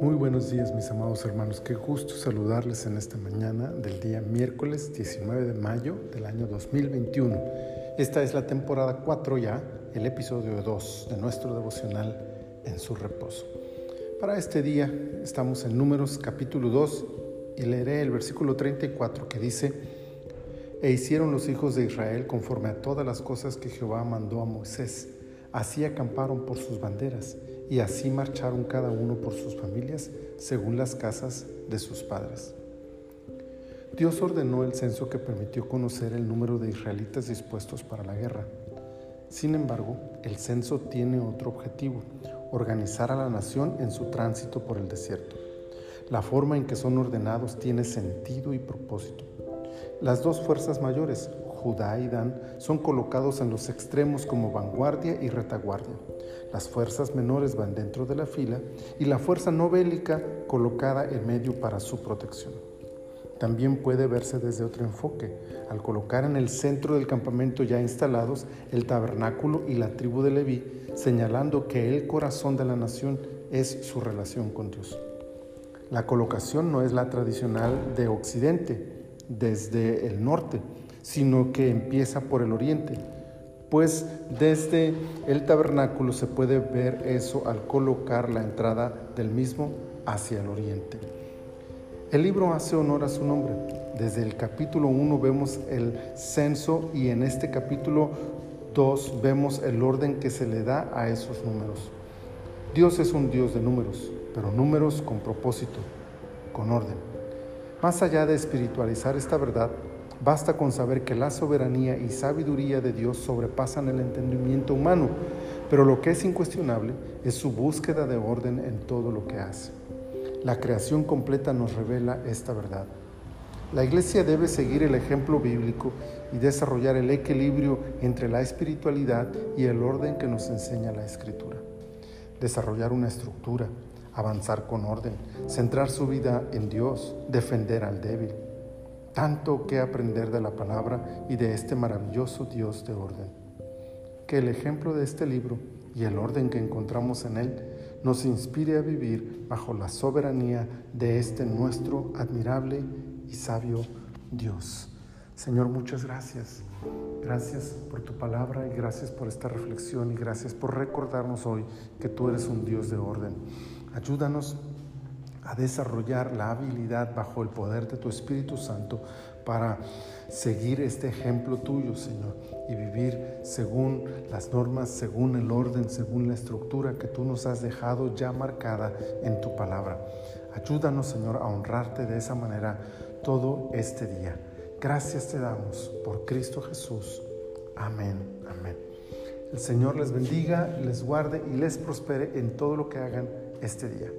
Muy buenos días mis amados hermanos, qué gusto saludarles en esta mañana del día miércoles 19 de mayo del año 2021. Esta es la temporada 4 ya, el episodio 2 de nuestro devocional en su reposo. Para este día estamos en números capítulo 2 y leeré el versículo 34 que dice, E hicieron los hijos de Israel conforme a todas las cosas que Jehová mandó a Moisés, así acamparon por sus banderas y así marcharon cada uno por sus familias según las casas de sus padres. Dios ordenó el censo que permitió conocer el número de israelitas dispuestos para la guerra. Sin embargo, el censo tiene otro objetivo, organizar a la nación en su tránsito por el desierto. La forma en que son ordenados tiene sentido y propósito. Las dos fuerzas mayores, Judá y Dan, son colocados en los extremos como vanguardia y retaguardia. Las fuerzas menores van dentro de la fila y la fuerza no bélica colocada en medio para su protección. También puede verse desde otro enfoque, al colocar en el centro del campamento ya instalados el tabernáculo y la tribu de Leví, señalando que el corazón de la nación es su relación con Dios. La colocación no es la tradicional de Occidente, desde el norte, sino que empieza por el oriente, pues desde el tabernáculo se puede ver eso al colocar la entrada del mismo hacia el oriente. El libro hace honor a su nombre. Desde el capítulo 1 vemos el censo y en este capítulo 2 vemos el orden que se le da a esos números. Dios es un Dios de números, pero números con propósito, con orden. Más allá de espiritualizar esta verdad, basta con saber que la soberanía y sabiduría de Dios sobrepasan el entendimiento humano, pero lo que es incuestionable es su búsqueda de orden en todo lo que hace. La creación completa nos revela esta verdad. La iglesia debe seguir el ejemplo bíblico y desarrollar el equilibrio entre la espiritualidad y el orden que nos enseña la escritura. Desarrollar una estructura, avanzar con orden, centrar su vida en Dios, defender al débil. Tanto que aprender de la palabra y de este maravilloso Dios de orden. Que el ejemplo de este libro y el orden que encontramos en él nos inspire a vivir bajo la soberanía de este nuestro admirable y sabio Dios. Señor, muchas gracias. Gracias por tu palabra y gracias por esta reflexión y gracias por recordarnos hoy que tú eres un Dios de orden. Ayúdanos a desarrollar la habilidad bajo el poder de tu Espíritu Santo para seguir este ejemplo tuyo, Señor, y vivir según las normas, según el orden, según la estructura que tú nos has dejado ya marcada en tu palabra. Ayúdanos, Señor, a honrarte de esa manera todo este día. Gracias te damos por Cristo Jesús. Amén, amén. El Señor les bendiga, les guarde y les prospere en todo lo que hagan este día.